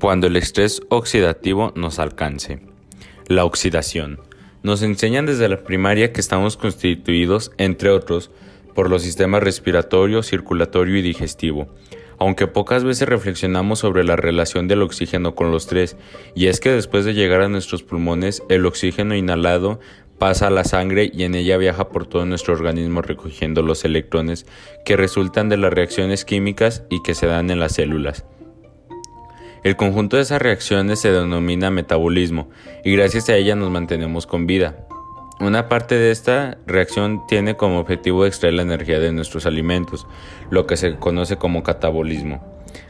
Cuando el estrés oxidativo nos alcance. La oxidación. Nos enseñan desde la primaria que estamos constituidos, entre otros, por los sistemas respiratorio, circulatorio y digestivo, aunque pocas veces reflexionamos sobre la relación del oxígeno con los tres, y es que después de llegar a nuestros pulmones, el oxígeno inhalado pasa a la sangre y en ella viaja por todo nuestro organismo recogiendo los electrones que resultan de las reacciones químicas y que se dan en las células. El conjunto de esas reacciones se denomina metabolismo y gracias a ella nos mantenemos con vida. Una parte de esta reacción tiene como objetivo extraer la energía de nuestros alimentos, lo que se conoce como catabolismo.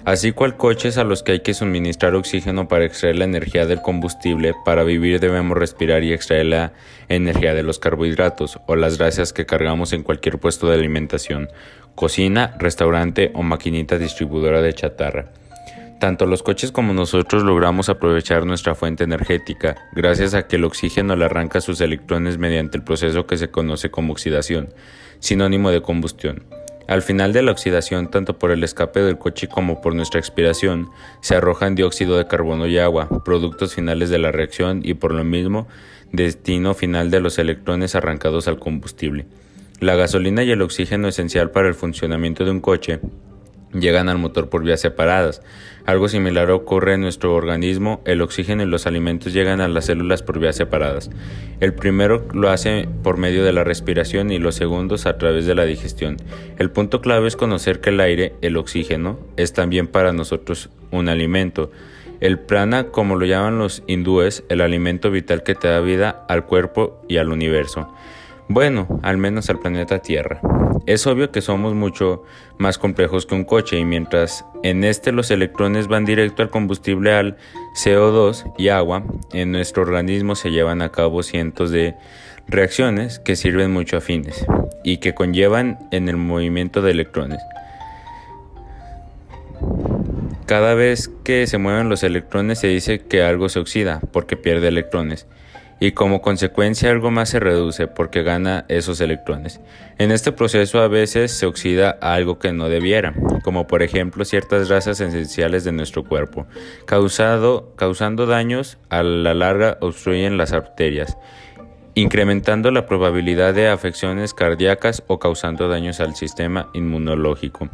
Así cual coches a los que hay que suministrar oxígeno para extraer la energía del combustible, para vivir debemos respirar y extraer la energía de los carbohidratos o las grasas que cargamos en cualquier puesto de alimentación, cocina, restaurante o maquinita distribuidora de chatarra. Tanto los coches como nosotros logramos aprovechar nuestra fuente energética, gracias a que el oxígeno le arranca sus electrones mediante el proceso que se conoce como oxidación, sinónimo de combustión. Al final de la oxidación, tanto por el escape del coche como por nuestra expiración, se arrojan dióxido de carbono y agua, productos finales de la reacción y por lo mismo destino final de los electrones arrancados al combustible. La gasolina y el oxígeno esencial para el funcionamiento de un coche llegan al motor por vías separadas. Algo similar ocurre en nuestro organismo, el oxígeno y los alimentos llegan a las células por vías separadas. El primero lo hace por medio de la respiración y los segundos a través de la digestión. El punto clave es conocer que el aire, el oxígeno, es también para nosotros un alimento. El prana, como lo llaman los hindúes, el alimento vital que te da vida al cuerpo y al universo. Bueno, al menos al planeta Tierra. Es obvio que somos mucho más complejos que un coche y mientras en este los electrones van directo al combustible al CO2 y agua, en nuestro organismo se llevan a cabo cientos de reacciones que sirven mucho a fines y que conllevan en el movimiento de electrones. Cada vez que se mueven los electrones se dice que algo se oxida porque pierde electrones y como consecuencia algo más se reduce porque gana esos electrones. En este proceso a veces se oxida algo que no debiera, como por ejemplo ciertas grasas esenciales de nuestro cuerpo, causando daños a la larga obstruyen las arterias, incrementando la probabilidad de afecciones cardíacas o causando daños al sistema inmunológico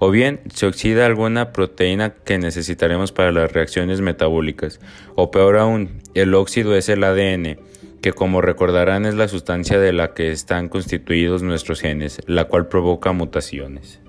o bien se oxida alguna proteína que necesitaremos para las reacciones metabólicas, o peor aún, el óxido es el ADN, que como recordarán es la sustancia de la que están constituidos nuestros genes, la cual provoca mutaciones.